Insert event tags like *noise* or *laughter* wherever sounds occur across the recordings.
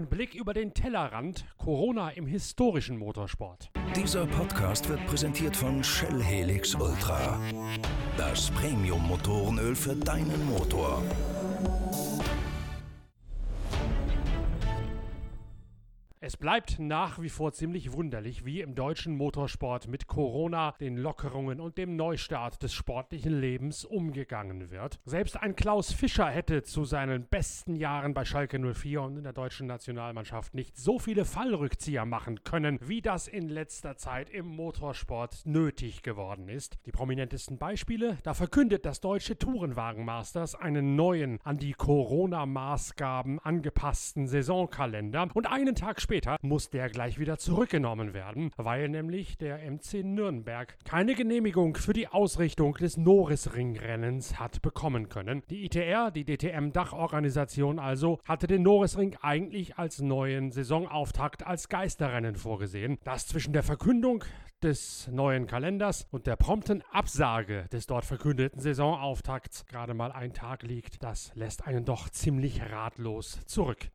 Ein Blick über den Tellerrand. Corona im historischen Motorsport. Dieser Podcast wird präsentiert von Shell Helix Ultra. Das Premium-Motorenöl für deinen Motor. Bleibt nach wie vor ziemlich wunderlich, wie im deutschen Motorsport mit Corona, den Lockerungen und dem Neustart des sportlichen Lebens umgegangen wird. Selbst ein Klaus Fischer hätte zu seinen besten Jahren bei Schalke 04 und in der deutschen Nationalmannschaft nicht so viele Fallrückzieher machen können, wie das in letzter Zeit im Motorsport nötig geworden ist. Die prominentesten Beispiele, da verkündet das deutsche Tourenwagenmasters einen neuen, an die Corona-Maßgaben angepassten Saisonkalender und einen Tag später später muss der gleich wieder zurückgenommen werden, weil nämlich der MC Nürnberg keine Genehmigung für die Ausrichtung des Norrisring-Rennens hat bekommen können. Die ITR, die DTM-Dachorganisation also, hatte den Norrisring eigentlich als neuen Saisonauftakt als Geisterrennen vorgesehen. Das zwischen der Verkündung des neuen Kalenders und der prompten Absage des dort verkündeten Saisonauftakts gerade mal ein Tag liegt, das lässt einen doch ziemlich ratlos zurück.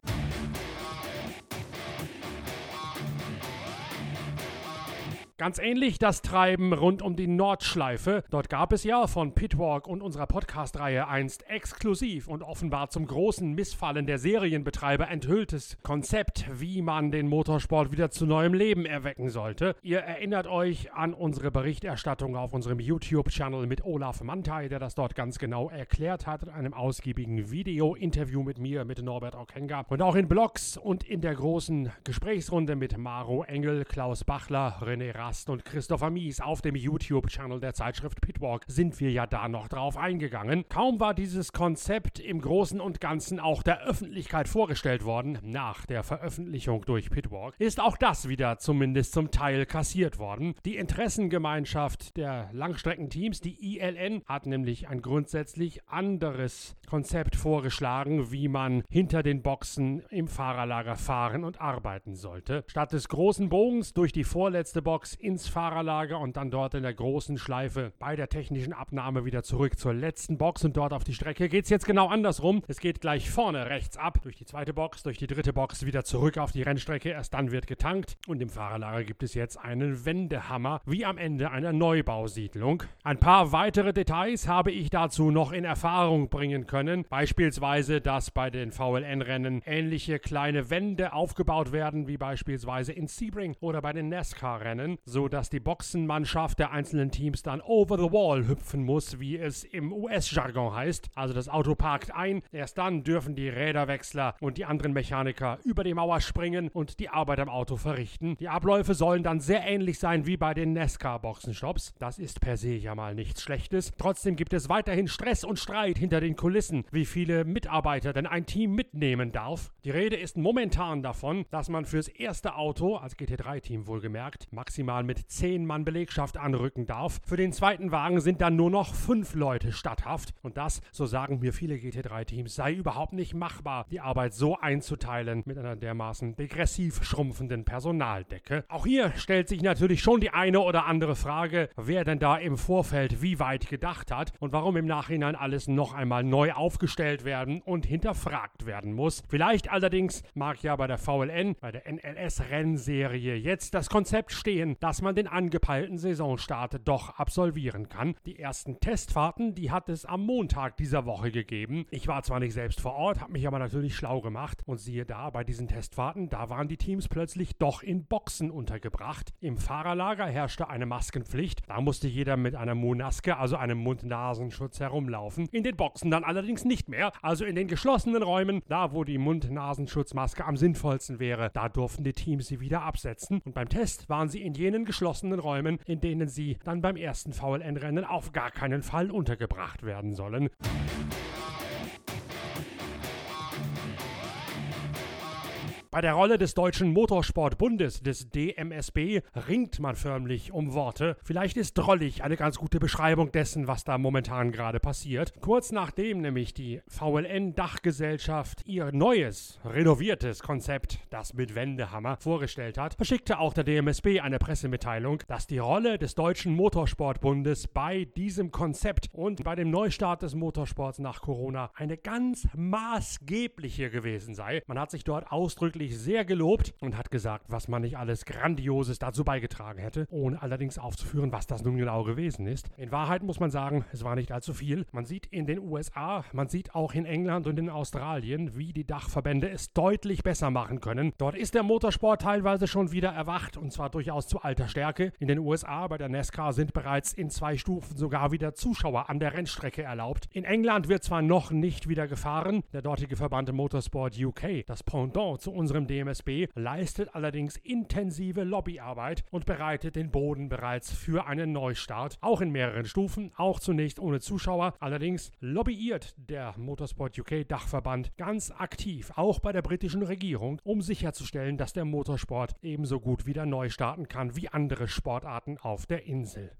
Ganz ähnlich das Treiben rund um die Nordschleife. Dort gab es ja von Pitwalk und unserer Podcast-Reihe einst exklusiv und offenbar zum großen Missfallen der Serienbetreiber enthülltes Konzept, wie man den Motorsport wieder zu neuem Leben erwecken sollte. Ihr erinnert euch an unsere Berichterstattung auf unserem YouTube-Channel mit Olaf Mantei, der das dort ganz genau erklärt hat in einem ausgiebigen Video-Interview mit mir, mit Norbert Okenga und auch in Blogs und in der großen Gesprächsrunde mit Maro Engel, Klaus Bachler, René Ra Rast und Christopher Mies auf dem YouTube-Channel der Zeitschrift Pitwalk sind wir ja da noch drauf eingegangen. Kaum war dieses Konzept im Großen und Ganzen auch der Öffentlichkeit vorgestellt worden, nach der Veröffentlichung durch Pitwalk, ist auch das wieder zumindest zum Teil kassiert worden. Die Interessengemeinschaft der Langstreckenteams, die ILN, hat nämlich ein grundsätzlich anderes Konzept vorgeschlagen, wie man hinter den Boxen im Fahrerlager fahren und arbeiten sollte. Statt des großen Bogens durch die vorletzte Box ins Fahrerlager und dann dort in der großen Schleife bei der technischen Abnahme wieder zurück zur letzten Box und dort auf die Strecke geht es jetzt genau andersrum. Es geht gleich vorne rechts ab, durch die zweite Box, durch die dritte Box wieder zurück auf die Rennstrecke. Erst dann wird getankt und im Fahrerlager gibt es jetzt einen Wendehammer, wie am Ende einer Neubausiedlung. Ein paar weitere Details habe ich dazu noch in Erfahrung bringen können. Beispielsweise, dass bei den VLN-Rennen ähnliche kleine Wände aufgebaut werden, wie beispielsweise in Sebring oder bei den NASCAR-Rennen so dass die Boxenmannschaft der einzelnen Teams dann over the wall hüpfen muss, wie es im US-Jargon heißt. Also das Auto parkt ein, erst dann dürfen die Räderwechsler und die anderen Mechaniker über die Mauer springen und die Arbeit am Auto verrichten. Die Abläufe sollen dann sehr ähnlich sein wie bei den NASCAR-Boxenshops. Das ist per se ja mal nichts Schlechtes. Trotzdem gibt es weiterhin Stress und Streit hinter den Kulissen, wie viele Mitarbeiter denn ein Team mitnehmen darf. Die Rede ist momentan davon, dass man fürs erste Auto, als GT3-Team wohlgemerkt, maximal maximal mit 10 Mann Belegschaft anrücken darf. Für den zweiten Wagen sind dann nur noch 5 Leute statthaft. Und das, so sagen mir viele GT3-Teams, sei überhaupt nicht machbar, die Arbeit so einzuteilen mit einer dermaßen degressiv schrumpfenden Personaldecke. Auch hier stellt sich natürlich schon die eine oder andere Frage, wer denn da im Vorfeld wie weit gedacht hat und warum im Nachhinein alles noch einmal neu aufgestellt werden und hinterfragt werden muss. Vielleicht allerdings mag ja bei der VLN, bei der NLS-Rennserie jetzt das Konzept stehen, dass man den angepeilten Saisonstart doch absolvieren kann. Die ersten Testfahrten, die hat es am Montag dieser Woche gegeben. Ich war zwar nicht selbst vor Ort, habe mich aber natürlich schlau gemacht und siehe da, bei diesen Testfahrten, da waren die Teams plötzlich doch in Boxen untergebracht. Im Fahrerlager herrschte eine Maskenpflicht. Da musste jeder mit einer Monaske, also einem Mund-Nasenschutz herumlaufen. In den Boxen dann allerdings nicht mehr. Also in den geschlossenen Räumen, da wo die Mund-Nasenschutzmaske am sinnvollsten wäre, da durften die Teams sie wieder absetzen. Und beim Test waren sie in jenen jenen geschlossenen Räumen, in denen sie dann beim ersten VLN-Rennen auf gar keinen Fall untergebracht werden sollen. Bei der Rolle des Deutschen Motorsportbundes, des DMSB, ringt man förmlich um Worte. Vielleicht ist drollig eine ganz gute Beschreibung dessen, was da momentan gerade passiert. Kurz nachdem nämlich die VLN-Dachgesellschaft ihr neues, renoviertes Konzept, das mit Wendehammer, vorgestellt hat, verschickte auch der DMSB eine Pressemitteilung, dass die Rolle des Deutschen Motorsportbundes bei diesem Konzept und bei dem Neustart des Motorsports nach Corona eine ganz maßgebliche gewesen sei. Man hat sich dort ausdrücklich wirklich sehr gelobt und hat gesagt, was man nicht alles Grandioses dazu beigetragen hätte, ohne allerdings aufzuführen, was das nun genau gewesen ist. In Wahrheit muss man sagen, es war nicht allzu viel. Man sieht in den USA, man sieht auch in England und in Australien, wie die Dachverbände es deutlich besser machen können. Dort ist der Motorsport teilweise schon wieder erwacht und zwar durchaus zu alter Stärke. In den USA bei der NASCAR sind bereits in zwei Stufen sogar wieder Zuschauer an der Rennstrecke erlaubt. In England wird zwar noch nicht wieder gefahren, der dortige Verband Motorsport UK, das Pendant zu unserem DMSB, leistet allerdings intensive Lobbyarbeit und bereitet den Boden bereits für einen Neustart, auch in mehreren Stufen, auch zunächst ohne Zuschauer. Allerdings lobbyiert der Motorsport UK Dachverband ganz aktiv, auch bei der britischen Regierung, um sicherzustellen, dass der Motorsport ebenso gut wieder neu starten kann wie andere Sportarten auf der Insel.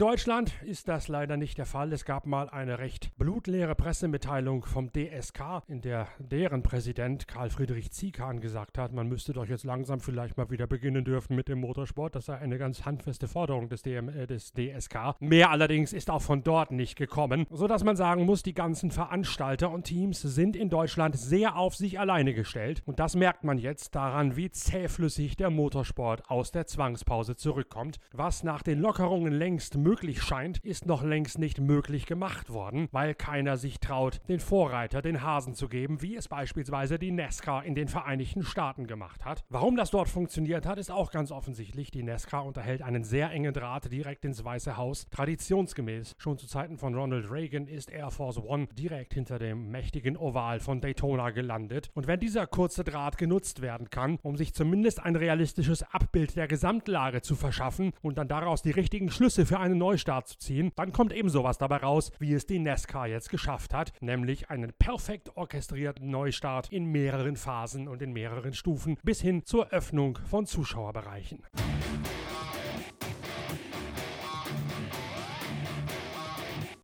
Deutschland ist das leider nicht der Fall. Es gab mal eine recht blutleere Pressemitteilung vom DSK, in der deren Präsident Karl Friedrich Ziekan gesagt hat, man müsste doch jetzt langsam vielleicht mal wieder beginnen dürfen mit dem Motorsport. Das sei eine ganz handfeste Forderung des, DM, äh, des DSK. Mehr allerdings ist auch von dort nicht gekommen, sodass man sagen muss, die ganzen Veranstalter und Teams sind in Deutschland sehr auf sich alleine gestellt. Und das merkt man jetzt daran, wie zähflüssig der Motorsport aus der Zwangspause zurückkommt, was nach den Lockerungen längst möglich scheint, ist noch längst nicht möglich gemacht worden, weil keiner sich traut, den Vorreiter den Hasen zu geben, wie es beispielsweise die NASCAR in den Vereinigten Staaten gemacht hat. Warum das dort funktioniert hat, ist auch ganz offensichtlich. Die NASCAR unterhält einen sehr engen Draht direkt ins Weiße Haus. Traditionsgemäß, schon zu Zeiten von Ronald Reagan ist Air Force One direkt hinter dem mächtigen Oval von Daytona gelandet. Und wenn dieser kurze Draht genutzt werden kann, um sich zumindest ein realistisches Abbild der Gesamtlage zu verschaffen und dann daraus die richtigen Schlüsse für einen Neustart zu ziehen, dann kommt eben sowas dabei raus, wie es die NASCAR jetzt geschafft hat, nämlich einen perfekt orchestrierten Neustart in mehreren Phasen und in mehreren Stufen bis hin zur Öffnung von Zuschauerbereichen.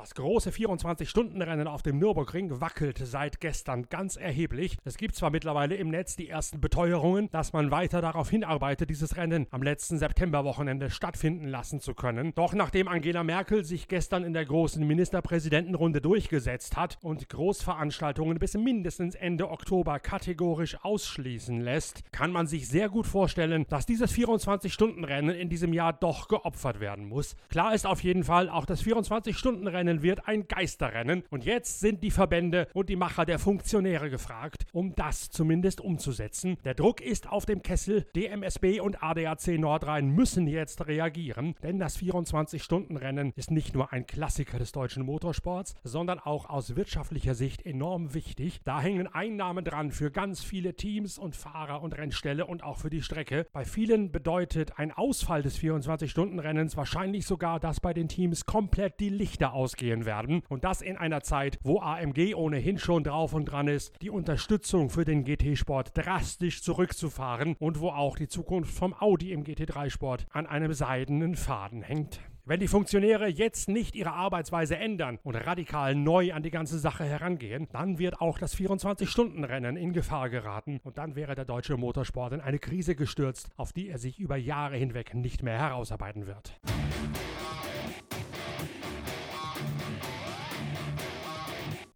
Das große 24-Stunden-Rennen auf dem Nürburgring wackelt seit gestern ganz erheblich. Es gibt zwar mittlerweile im Netz die ersten Beteuerungen, dass man weiter darauf hinarbeitet, dieses Rennen am letzten Septemberwochenende stattfinden lassen zu können. Doch nachdem Angela Merkel sich gestern in der großen Ministerpräsidentenrunde durchgesetzt hat und Großveranstaltungen bis mindestens Ende Oktober kategorisch ausschließen lässt, kann man sich sehr gut vorstellen, dass dieses 24-Stunden-Rennen in diesem Jahr doch geopfert werden muss. Klar ist auf jeden Fall, auch das 24-Stunden-Rennen Rennen wird ein Geisterrennen. Und jetzt sind die Verbände und die Macher der Funktionäre gefragt, um das zumindest umzusetzen. Der Druck ist auf dem Kessel. DMSB und ADAC Nordrhein müssen jetzt reagieren, denn das 24-Stunden-Rennen ist nicht nur ein Klassiker des deutschen Motorsports, sondern auch aus wirtschaftlicher Sicht enorm wichtig. Da hängen Einnahmen dran für ganz viele Teams und Fahrer und Rennställe und auch für die Strecke. Bei vielen bedeutet ein Ausfall des 24-Stunden-Rennens wahrscheinlich sogar, dass bei den Teams komplett die Lichter ausgehen ausgehen werden. Und das in einer Zeit, wo AMG ohnehin schon drauf und dran ist, die Unterstützung für den GT-Sport drastisch zurückzufahren und wo auch die Zukunft vom Audi im GT3-Sport an einem seidenen Faden hängt. Wenn die Funktionäre jetzt nicht ihre Arbeitsweise ändern und radikal neu an die ganze Sache herangehen, dann wird auch das 24-Stunden-Rennen in Gefahr geraten und dann wäre der deutsche Motorsport in eine Krise gestürzt, auf die er sich über Jahre hinweg nicht mehr herausarbeiten wird.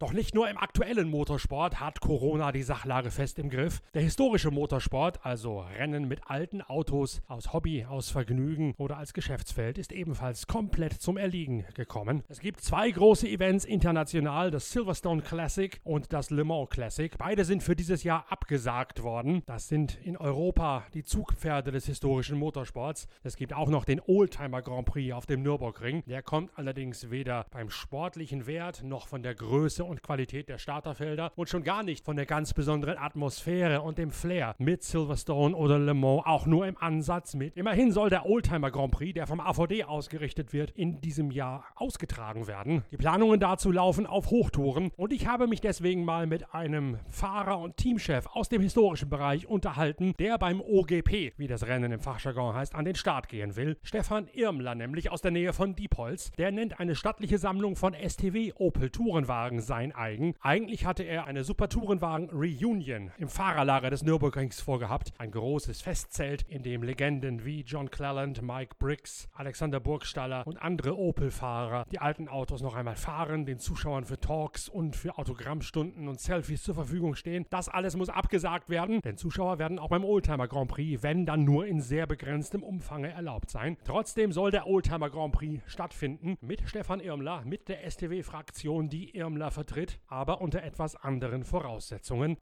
Doch nicht nur im aktuellen Motorsport hat Corona die Sachlage fest im Griff. Der historische Motorsport, also Rennen mit alten Autos aus Hobby, aus Vergnügen oder als Geschäftsfeld, ist ebenfalls komplett zum Erliegen gekommen. Es gibt zwei große Events international, das Silverstone Classic und das Le Mans Classic. Beide sind für dieses Jahr abgesagt worden. Das sind in Europa die Zugpferde des historischen Motorsports. Es gibt auch noch den Oldtimer Grand Prix auf dem Nürburgring. Der kommt allerdings weder beim sportlichen Wert noch von der Größe und Qualität der Starterfelder und schon gar nicht von der ganz besonderen Atmosphäre und dem Flair mit Silverstone oder Le Mans auch nur im Ansatz mit. Immerhin soll der Oldtimer Grand Prix, der vom AVD ausgerichtet wird, in diesem Jahr ausgetragen werden. Die Planungen dazu laufen auf Hochtouren und ich habe mich deswegen mal mit einem Fahrer und Teamchef aus dem historischen Bereich unterhalten, der beim OGP, wie das Rennen im Fachjargon heißt, an den Start gehen will. Stefan Irmler nämlich aus der Nähe von Diepholz. Der nennt eine stattliche Sammlung von STW Opel Tourenwagen sein sein eigen. Eigentlich hatte er eine Super Tourenwagen Reunion im Fahrerlager des Nürburgrings vorgehabt. Ein großes Festzelt, in dem Legenden wie John Cleland, Mike Briggs, Alexander Burgstaller und andere Opel-Fahrer die alten Autos noch einmal fahren, den Zuschauern für Talks und für Autogrammstunden und Selfies zur Verfügung stehen. Das alles muss abgesagt werden, denn Zuschauer werden auch beim Oldtimer Grand Prix, wenn dann nur in sehr begrenztem Umfang erlaubt sein. Trotzdem soll der Oldtimer Grand Prix stattfinden mit Stefan Irmler, mit der STW-Fraktion, die Irmler vertritt, aber unter etwas anderen Voraussetzungen.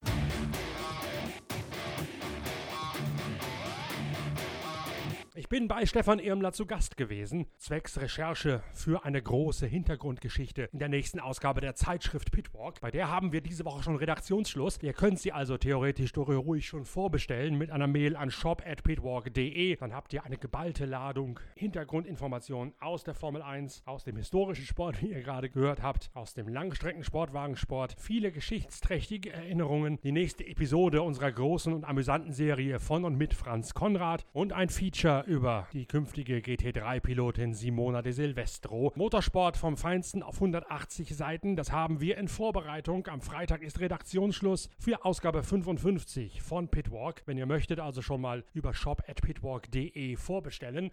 Ich bin bei Stefan Irmler zu Gast gewesen, zwecks Recherche für eine große Hintergrundgeschichte in der nächsten Ausgabe der Zeitschrift Pitwalk. Bei der haben wir diese Woche schon Redaktionsschluss. Ihr könnt sie also theoretisch ruhig schon vorbestellen mit einer Mail an shop@pitwalk.de. Dann habt ihr eine geballte Ladung Hintergrundinformationen aus der Formel 1, aus dem historischen Sport, wie ihr gerade gehört habt, aus dem Langstreckensportwagensport, viele geschichtsträchtige Erinnerungen, die nächste Episode unserer großen und amüsanten Serie von und mit Franz Konrad und ein Feature über die künftige GT3-Pilotin Simona de Silvestro. Motorsport vom Feinsten auf 180 Seiten, das haben wir in Vorbereitung. Am Freitag ist Redaktionsschluss für Ausgabe 55 von Pitwalk. Wenn ihr möchtet, also schon mal über shop.pitwalk.de vorbestellen.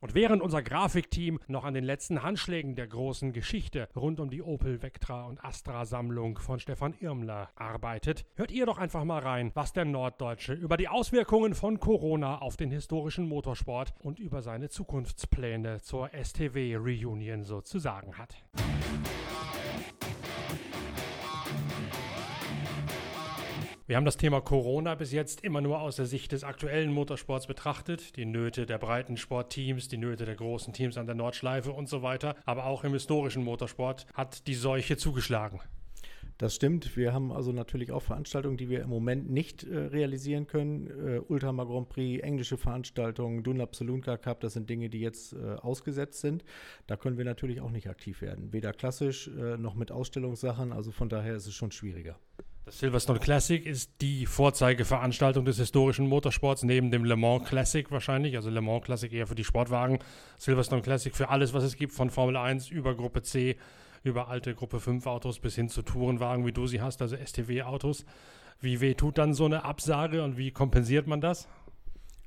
Und während unser Grafikteam noch an den letzten Handschlägen der großen Geschichte rund um die Opel Vectra und Astra Sammlung von Stefan Irmler arbeitet, hört ihr doch einfach mal rein, was der Norddeutsche über die Auswirkungen von Corona auf den historischen Motorsport und über seine Zukunftspläne zur STW Reunion so zu sagen hat. Wir haben das Thema Corona bis jetzt immer nur aus der Sicht des aktuellen Motorsports betrachtet. Die Nöte der breiten Sportteams, die Nöte der großen Teams an der Nordschleife und so weiter. Aber auch im historischen Motorsport hat die Seuche zugeschlagen. Das stimmt. Wir haben also natürlich auch Veranstaltungen, die wir im Moment nicht äh, realisieren können. Äh, Ultramar Grand Prix, englische Veranstaltungen, Dunlop Saloon Car Cup, das sind Dinge, die jetzt äh, ausgesetzt sind. Da können wir natürlich auch nicht aktiv werden. Weder klassisch äh, noch mit Ausstellungssachen. Also von daher ist es schon schwieriger. Das Silverstone Classic ist die Vorzeigeveranstaltung des historischen Motorsports neben dem Le Mans Classic wahrscheinlich. Also Le Mans Classic eher für die Sportwagen. Silverstone Classic für alles, was es gibt, von Formel 1 über Gruppe C, über alte Gruppe 5 Autos bis hin zu Tourenwagen, wie du sie hast, also STW Autos. Wie weh tut dann so eine Absage und wie kompensiert man das?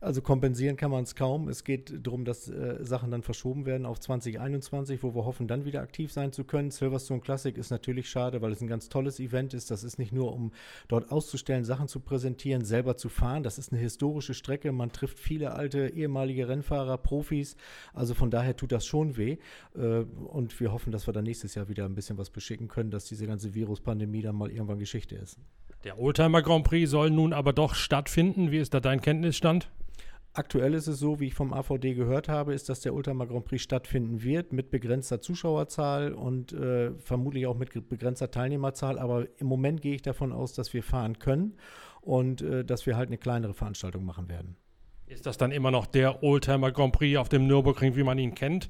Also kompensieren kann man es kaum. Es geht darum, dass äh, Sachen dann verschoben werden auf 2021, wo wir hoffen, dann wieder aktiv sein zu können. Silverstone Classic ist natürlich schade, weil es ein ganz tolles Event ist. Das ist nicht nur, um dort auszustellen, Sachen zu präsentieren, selber zu fahren. Das ist eine historische Strecke. Man trifft viele alte ehemalige Rennfahrer, Profis. Also von daher tut das schon weh. Äh, und wir hoffen, dass wir dann nächstes Jahr wieder ein bisschen was beschicken können, dass diese ganze Viruspandemie dann mal irgendwann Geschichte ist. Der Oldtimer Grand Prix soll nun aber doch stattfinden. Wie ist da dein Kenntnisstand? Aktuell ist es so, wie ich vom AVD gehört habe, ist, dass der Ultramar Grand Prix stattfinden wird mit begrenzter Zuschauerzahl und äh, vermutlich auch mit begrenzter Teilnehmerzahl. Aber im Moment gehe ich davon aus, dass wir fahren können und äh, dass wir halt eine kleinere Veranstaltung machen werden. Ist das dann immer noch der Oldtimer Grand Prix auf dem Nürburgring, wie man ihn kennt?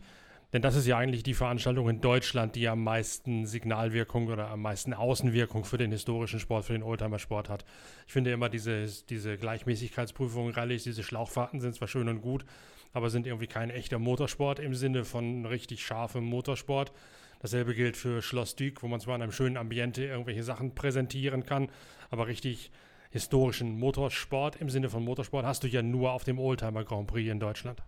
Denn das ist ja eigentlich die Veranstaltung in Deutschland, die am meisten Signalwirkung oder am meisten Außenwirkung für den historischen Sport, für den Oldtimer-Sport hat. Ich finde immer diese, diese Gleichmäßigkeitsprüfungen, Rallyes, diese Schlauchfahrten sind zwar schön und gut, aber sind irgendwie kein echter Motorsport im Sinne von richtig scharfem Motorsport. Dasselbe gilt für Schloss Dück, wo man zwar in einem schönen Ambiente irgendwelche Sachen präsentieren kann, aber richtig historischen Motorsport im Sinne von Motorsport hast du ja nur auf dem Oldtimer Grand Prix in Deutschland.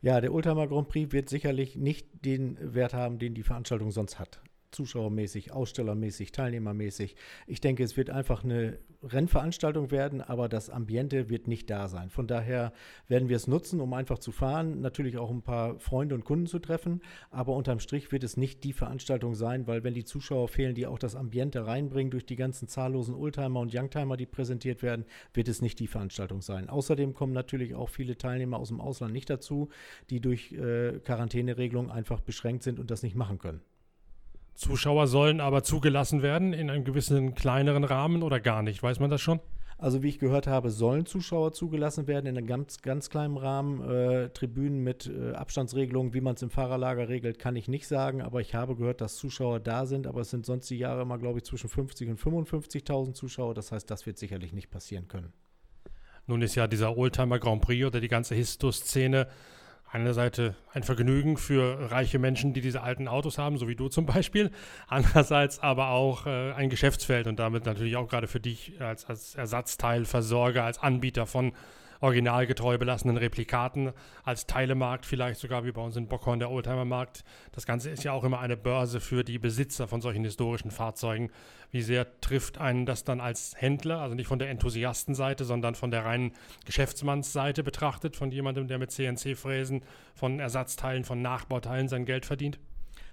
Ja, der Oldtimer Grand Prix wird sicherlich nicht den Wert haben, den die Veranstaltung sonst hat zuschauermäßig, ausstellermäßig, teilnehmermäßig. Ich denke, es wird einfach eine Rennveranstaltung werden, aber das Ambiente wird nicht da sein. Von daher werden wir es nutzen, um einfach zu fahren, natürlich auch ein paar Freunde und Kunden zu treffen, aber unterm Strich wird es nicht die Veranstaltung sein, weil wenn die Zuschauer fehlen, die auch das Ambiente reinbringen durch die ganzen zahllosen Oldtimer und Youngtimer, die präsentiert werden, wird es nicht die Veranstaltung sein. Außerdem kommen natürlich auch viele Teilnehmer aus dem Ausland nicht dazu, die durch äh, Quarantäneregelungen einfach beschränkt sind und das nicht machen können. Zuschauer sollen aber zugelassen werden in einem gewissen kleineren Rahmen oder gar nicht? Weiß man das schon? Also wie ich gehört habe, sollen Zuschauer zugelassen werden in einem ganz, ganz kleinen Rahmen. Äh, Tribünen mit äh, Abstandsregelungen, wie man es im Fahrerlager regelt, kann ich nicht sagen. Aber ich habe gehört, dass Zuschauer da sind. Aber es sind sonst die Jahre immer, glaube ich, zwischen 50 und 55.000 Zuschauer. Das heißt, das wird sicherlich nicht passieren können. Nun ist ja dieser Oldtimer Grand Prix oder die ganze Histo-Szene einerseits ein Vergnügen für reiche Menschen, die diese alten Autos haben, so wie du zum Beispiel. *laughs* Andererseits aber auch äh, ein Geschäftsfeld und damit natürlich auch gerade für dich als, als Ersatzteilversorger, als Anbieter von originalgetreu belassenen Replikaten als Teilemarkt, vielleicht sogar wie bei uns in Bockhorn der Oldtimer-Markt. Das Ganze ist ja auch immer eine Börse für die Besitzer von solchen historischen Fahrzeugen. Wie sehr trifft einen das dann als Händler, also nicht von der Enthusiastenseite, sondern von der reinen Geschäftsmannsseite betrachtet, von jemandem, der mit CNC-Fräsen, von Ersatzteilen, von Nachbauteilen sein Geld verdient?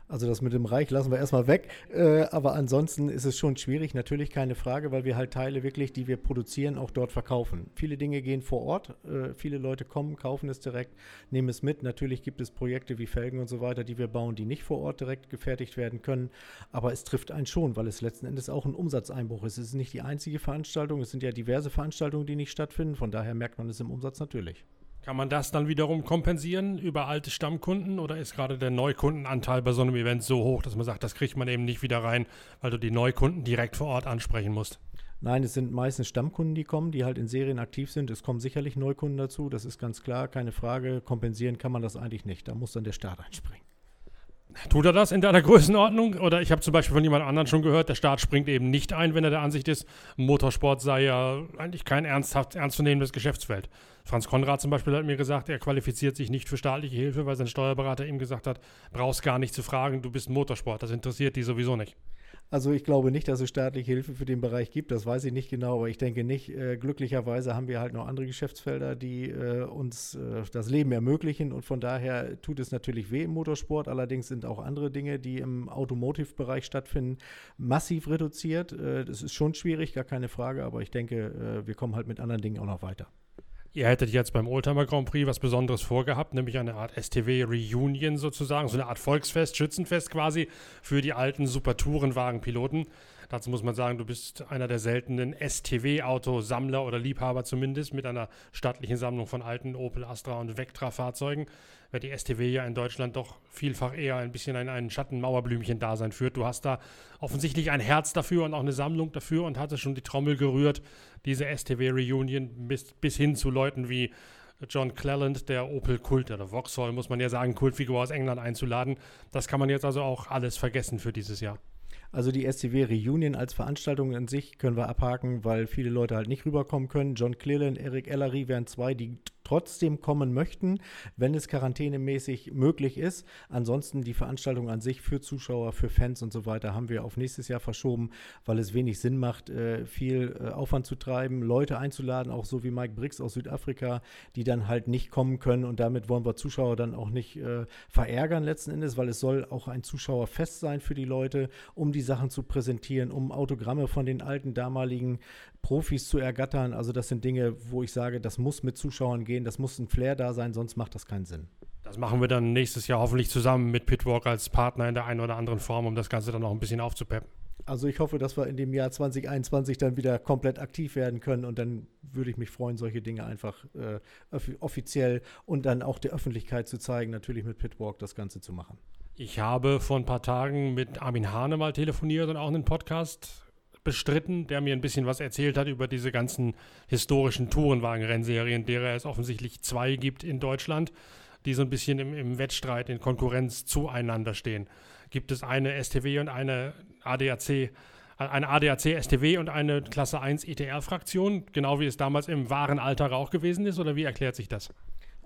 Also das mit dem Reich lassen wir erstmal weg. Äh, aber ansonsten ist es schon schwierig, natürlich keine Frage, weil wir halt Teile wirklich, die wir produzieren, auch dort verkaufen. Viele Dinge gehen vor Ort. Äh, viele Leute kommen, kaufen es direkt, nehmen es mit. Natürlich gibt es Projekte wie Felgen und so weiter, die wir bauen, die nicht vor Ort direkt gefertigt werden können. Aber es trifft einen schon, weil es letzten Endes auch ein Umsatzeinbruch ist. Es ist nicht die einzige Veranstaltung. Es sind ja diverse Veranstaltungen, die nicht stattfinden. Von daher merkt man es im Umsatz natürlich. Kann man das dann wiederum kompensieren über alte Stammkunden oder ist gerade der Neukundenanteil bei so einem Event so hoch, dass man sagt, das kriegt man eben nicht wieder rein, weil du die Neukunden direkt vor Ort ansprechen musst? Nein, es sind meistens Stammkunden, die kommen, die halt in Serien aktiv sind. Es kommen sicherlich Neukunden dazu, das ist ganz klar, keine Frage. Kompensieren kann man das eigentlich nicht. Da muss dann der Staat einspringen. Tut er das in deiner *laughs* Größenordnung? Oder ich habe zum Beispiel von jemand anderem schon gehört, der Staat springt eben nicht ein, wenn er der Ansicht ist, Motorsport sei ja eigentlich kein ernsthaft ernstzunehmendes Geschäftsfeld. Franz Konrad zum Beispiel hat mir gesagt, er qualifiziert sich nicht für staatliche Hilfe, weil sein Steuerberater ihm gesagt hat, brauchst gar nicht zu fragen, du bist Motorsport, das interessiert die sowieso nicht. Also ich glaube nicht, dass es staatliche Hilfe für den Bereich gibt. Das weiß ich nicht genau, aber ich denke nicht. Äh, glücklicherweise haben wir halt noch andere Geschäftsfelder, die äh, uns äh, das Leben ermöglichen. Und von daher tut es natürlich weh im Motorsport. Allerdings sind auch andere Dinge, die im Automotive-Bereich stattfinden, massiv reduziert. Das ist schon schwierig, gar keine Frage. Aber ich denke, wir kommen halt mit anderen Dingen auch noch weiter. Ihr hättet jetzt beim Oldtimer Grand Prix was Besonderes vorgehabt, nämlich eine Art STW-Reunion sozusagen, so eine Art Volksfest, Schützenfest quasi für die alten Super-Tourenwagen-Piloten. Dazu muss man sagen, du bist einer der seltenen STW-Autosammler oder Liebhaber zumindest mit einer stattlichen Sammlung von alten Opel Astra und Vectra-Fahrzeugen weil die STW ja in Deutschland doch vielfach eher ein bisschen ein, ein Schattenmauerblümchen-Dasein führt. Du hast da offensichtlich ein Herz dafür und auch eine Sammlung dafür und hattest schon die Trommel gerührt, diese STW-Reunion bis, bis hin zu Leuten wie John Cleland, der Opel-Kult oder Vauxhall, muss man ja sagen, Kultfigur aus England einzuladen. Das kann man jetzt also auch alles vergessen für dieses Jahr. Also die SCW Reunion als Veranstaltung an sich können wir abhaken, weil viele Leute halt nicht rüberkommen können. John Cleland, Eric Ellery wären zwei, die trotzdem kommen möchten, wenn es quarantänemäßig möglich ist. Ansonsten die Veranstaltung an sich für Zuschauer, für Fans und so weiter haben wir auf nächstes Jahr verschoben, weil es wenig Sinn macht, äh, viel äh, Aufwand zu treiben, Leute einzuladen, auch so wie Mike Briggs aus Südafrika, die dann halt nicht kommen können und damit wollen wir Zuschauer dann auch nicht äh, verärgern letzten Endes, weil es soll auch ein Zuschauerfest sein für die Leute, um die Sachen zu präsentieren, um Autogramme von den alten damaligen Profis zu ergattern. Also das sind Dinge, wo ich sage, das muss mit Zuschauern gehen, das muss ein Flair da sein, sonst macht das keinen Sinn. Das machen wir dann nächstes Jahr hoffentlich zusammen mit Pitwalk als Partner in der einen oder anderen Form, um das Ganze dann noch ein bisschen aufzupeppen. Also ich hoffe, dass wir in dem Jahr 2021 dann wieder komplett aktiv werden können und dann würde ich mich freuen, solche Dinge einfach äh, offiziell und dann auch der Öffentlichkeit zu zeigen, natürlich mit Pitwalk das Ganze zu machen. Ich habe vor ein paar Tagen mit Armin Hane mal telefoniert und auch einen Podcast bestritten, der mir ein bisschen was erzählt hat über diese ganzen historischen Tourenwagen-Rennserien, derer es offensichtlich zwei gibt in Deutschland, die so ein bisschen im, im Wettstreit, in Konkurrenz zueinander stehen. Gibt es eine STW und eine ADAC, eine ADAC STW und eine Klasse 1 ETR-Fraktion, genau wie es damals im wahren Alter auch gewesen ist, oder wie erklärt sich das?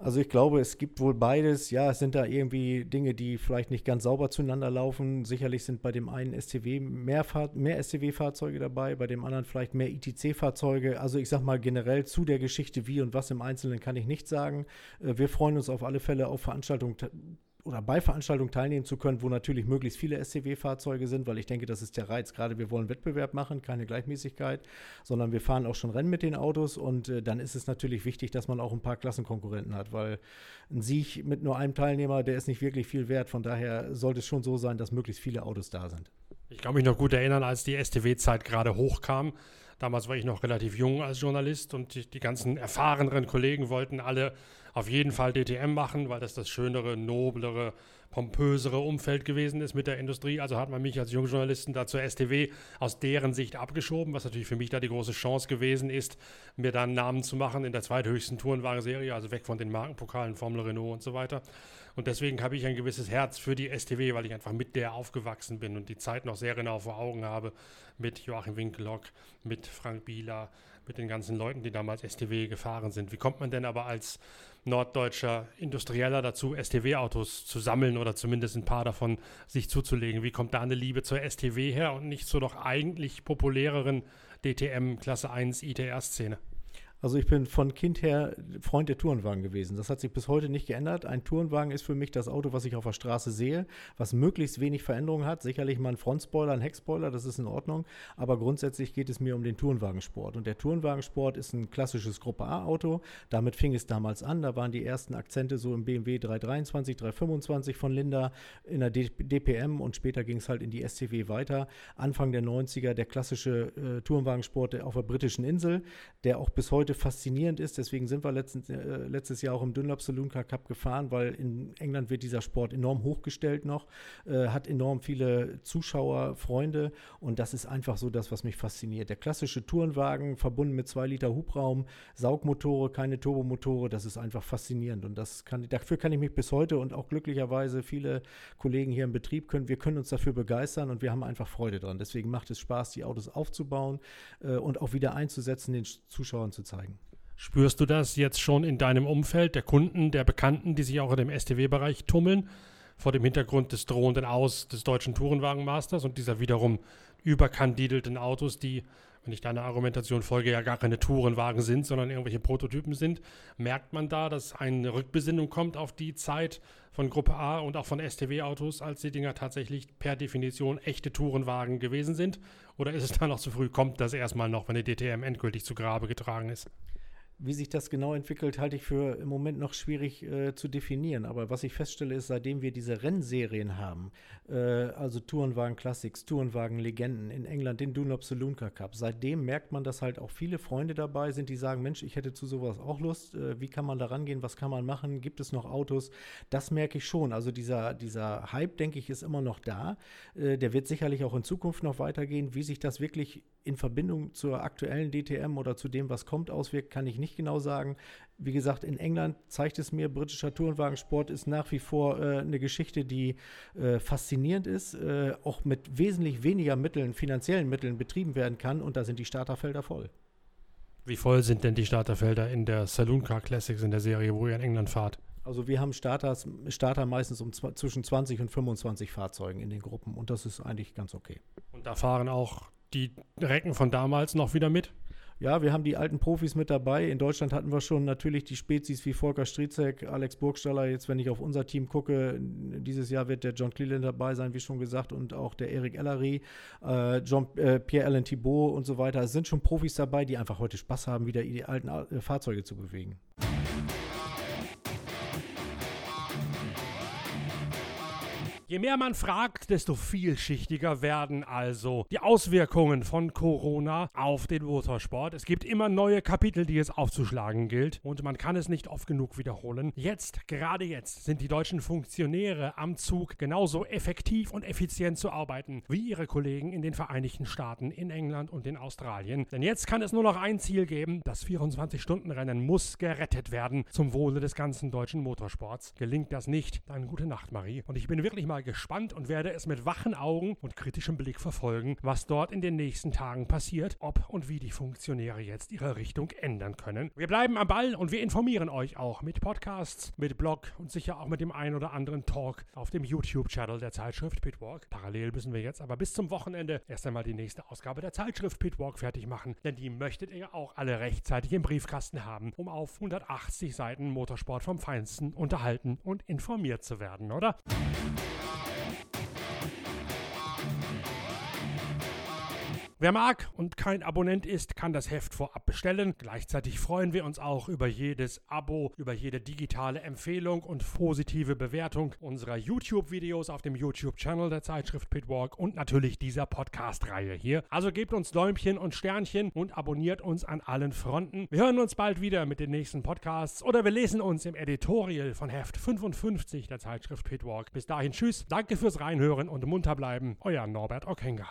Also ich glaube, es gibt wohl beides. Ja, es sind da irgendwie Dinge, die vielleicht nicht ganz sauber zueinander laufen. Sicherlich sind bei dem einen STW mehr, mehr STW-Fahrzeuge dabei, bei dem anderen vielleicht mehr ITC-Fahrzeuge. Also ich sage mal generell zu der Geschichte wie und was im Einzelnen kann ich nicht sagen. Äh, wir freuen uns auf alle Fälle auf Veranstaltungen oder bei Veranstaltungen teilnehmen zu können, wo natürlich möglichst viele SCW-Fahrzeuge sind, weil ich denke, das ist der Reiz. Gerade wir wollen Wettbewerb machen, keine Gleichmäßigkeit, sondern wir fahren auch schon Rennen mit den Autos und äh, dann ist es natürlich wichtig, dass man auch ein paar Klassenkonkurrenten hat, weil ein Sieg mit nur einem Teilnehmer, der ist nicht wirklich viel wert. Von daher sollte es schon so sein, dass möglichst viele Autos da sind. Ich kann mich noch gut erinnern, als die STW-Zeit gerade hochkam. Damals war ich noch relativ jung als Journalist und die, die ganzen erfahreneren Kollegen wollten alle auf jeden Fall DTM machen, weil das das schönere, noblere pompösere Umfeld gewesen ist mit der Industrie. Also hat man mich als Jungjournalisten da zur STW aus deren Sicht abgeschoben, was natürlich für mich da die große Chance gewesen ist, mir da einen Namen zu machen in der zweithöchsten Tourenwagen-Serie, also weg von den Markenpokalen, Formel Renault und so weiter. Und deswegen habe ich ein gewisses Herz für die STW, weil ich einfach mit der aufgewachsen bin und die Zeit noch sehr genau vor Augen habe mit Joachim Winkelhock, mit Frank Bieler, mit den ganzen Leuten, die damals STW gefahren sind. Wie kommt man denn aber als norddeutscher Industrieller dazu, STW-Autos zu sammeln oder zumindest ein paar davon sich zuzulegen? Wie kommt da eine Liebe zur STW her und nicht zur doch eigentlich populäreren DTM Klasse 1 ITR-Szene? Also ich bin von Kind her Freund der Tourenwagen gewesen. Das hat sich bis heute nicht geändert. Ein Tourenwagen ist für mich das Auto, was ich auf der Straße sehe, was möglichst wenig Veränderungen hat. Sicherlich mal ein Frontspoiler, ein Heckspoiler, das ist in Ordnung. Aber grundsätzlich geht es mir um den Tourenwagensport. Und der Tourenwagensport ist ein klassisches Gruppe A-Auto. Damit fing es damals an. Da waren die ersten Akzente so im BMW 323, 325 von Linda in der DPM und später ging es halt in die STW weiter. Anfang der 90er der klassische äh, Tourenwagensport auf der britischen Insel, der auch bis heute heute faszinierend ist. Deswegen sind wir letztens, äh, letztes Jahr auch im Dunlop Saloon Car Cup gefahren, weil in England wird dieser Sport enorm hochgestellt noch, äh, hat enorm viele Zuschauer, Freunde und das ist einfach so das, was mich fasziniert. Der klassische Tourenwagen verbunden mit zwei Liter Hubraum, Saugmotore, keine Turbomotore, das ist einfach faszinierend und das kann, dafür kann ich mich bis heute und auch glücklicherweise viele Kollegen hier im Betrieb können, wir können uns dafür begeistern und wir haben einfach Freude dran. Deswegen macht es Spaß, die Autos aufzubauen äh, und auch wieder einzusetzen, den Zuschauern zu zeigen zeigen. Spürst du das jetzt schon in deinem Umfeld, der Kunden, der Bekannten, die sich auch in dem STW-Bereich tummeln, vor dem Hintergrund des drohenden Aus des deutschen Tourenwagenmasters und dieser wiederum überkandidelten Autos, die wenn ich deiner Argumentation folge, ja gar keine Tourenwagen sind, sondern irgendwelche Prototypen sind, merkt man da, dass eine Rückbesinnung kommt auf die Zeit von Gruppe A und auch von STW-Autos, als die Dinger tatsächlich per Definition echte Tourenwagen gewesen sind? Oder ist es da noch zu früh? Kommt das erstmal noch, wenn die DTM endgültig zu Grabe getragen ist? Wie sich das genau entwickelt, halte ich für im Moment noch schwierig äh, zu definieren. Aber was ich feststelle, ist, seitdem wir diese Rennserien haben, äh, also Tourenwagen Classics, Tourenwagen Legenden in England, den Dunlop Saloon Car Cup, seitdem merkt man, dass halt auch viele Freunde dabei sind, die sagen, Mensch, ich hätte zu sowas auch Lust. Äh, wie kann man da rangehen? Was kann man machen? Gibt es noch Autos? Das merke ich schon. Also dieser, dieser Hype, denke ich, ist immer noch da. Äh, der wird sicherlich auch in Zukunft noch weitergehen. Wie sich das wirklich in Verbindung zur aktuellen DTM oder zu dem, was kommt, auswirkt, kann ich nicht genau sagen. Wie gesagt, in England zeigt es mir, britischer Tourenwagensport ist nach wie vor äh, eine Geschichte, die äh, faszinierend ist, äh, auch mit wesentlich weniger Mitteln, finanziellen Mitteln betrieben werden kann und da sind die Starterfelder voll. Wie voll sind denn die Starterfelder in der Saloon Car Classics in der Serie, wo ihr in England fahrt? Also wir haben Starters, Starter meistens um zwischen 20 und 25 Fahrzeugen in den Gruppen und das ist eigentlich ganz okay. Und da fahren auch die Recken von damals noch wieder mit? Ja, wir haben die alten Profis mit dabei. In Deutschland hatten wir schon natürlich die Spezies wie Volker Striezek, Alex Burgstaller. Jetzt, wenn ich auf unser Team gucke, dieses Jahr wird der John Cleland dabei sein, wie schon gesagt, und auch der Eric Ellery, äh, John, äh, Pierre-Alain Thibault und so weiter. Es sind schon Profis dabei, die einfach heute Spaß haben, wieder die alten äh, Fahrzeuge zu bewegen. Je mehr man fragt, desto vielschichtiger werden also die Auswirkungen von Corona auf den Motorsport. Es gibt immer neue Kapitel, die es aufzuschlagen gilt und man kann es nicht oft genug wiederholen. Jetzt, gerade jetzt, sind die deutschen Funktionäre am Zug, genauso effektiv und effizient zu arbeiten wie ihre Kollegen in den Vereinigten Staaten, in England und in Australien. Denn jetzt kann es nur noch ein Ziel geben, das 24-Stunden-Rennen muss gerettet werden zum Wohle des ganzen deutschen Motorsports. Gelingt das nicht, dann gute Nacht, Marie. Und ich bin wirklich mal gespannt und werde es mit wachen Augen und kritischem Blick verfolgen, was dort in den nächsten Tagen passiert, ob und wie die Funktionäre jetzt ihre Richtung ändern können. Wir bleiben am Ball und wir informieren euch auch mit Podcasts, mit Blog und sicher auch mit dem ein oder anderen Talk auf dem YouTube-Channel der Zeitschrift Pitwalk. Parallel müssen wir jetzt aber bis zum Wochenende erst einmal die nächste Ausgabe der Zeitschrift Pitwalk fertig machen, denn die möchtet ihr auch alle rechtzeitig im Briefkasten haben, um auf 180 Seiten Motorsport vom Feinsten unterhalten und informiert zu werden, oder? Wer mag und kein Abonnent ist, kann das Heft vorab bestellen. Gleichzeitig freuen wir uns auch über jedes Abo, über jede digitale Empfehlung und positive Bewertung unserer YouTube-Videos auf dem YouTube-Channel der Zeitschrift Pitwalk und natürlich dieser Podcast-Reihe hier. Also gebt uns Däumchen und Sternchen und abonniert uns an allen Fronten. Wir hören uns bald wieder mit den nächsten Podcasts oder wir lesen uns im Editorial von Heft 55 der Zeitschrift Pitwalk. Bis dahin, tschüss, danke fürs Reinhören und munter bleiben. Euer Norbert Okenga.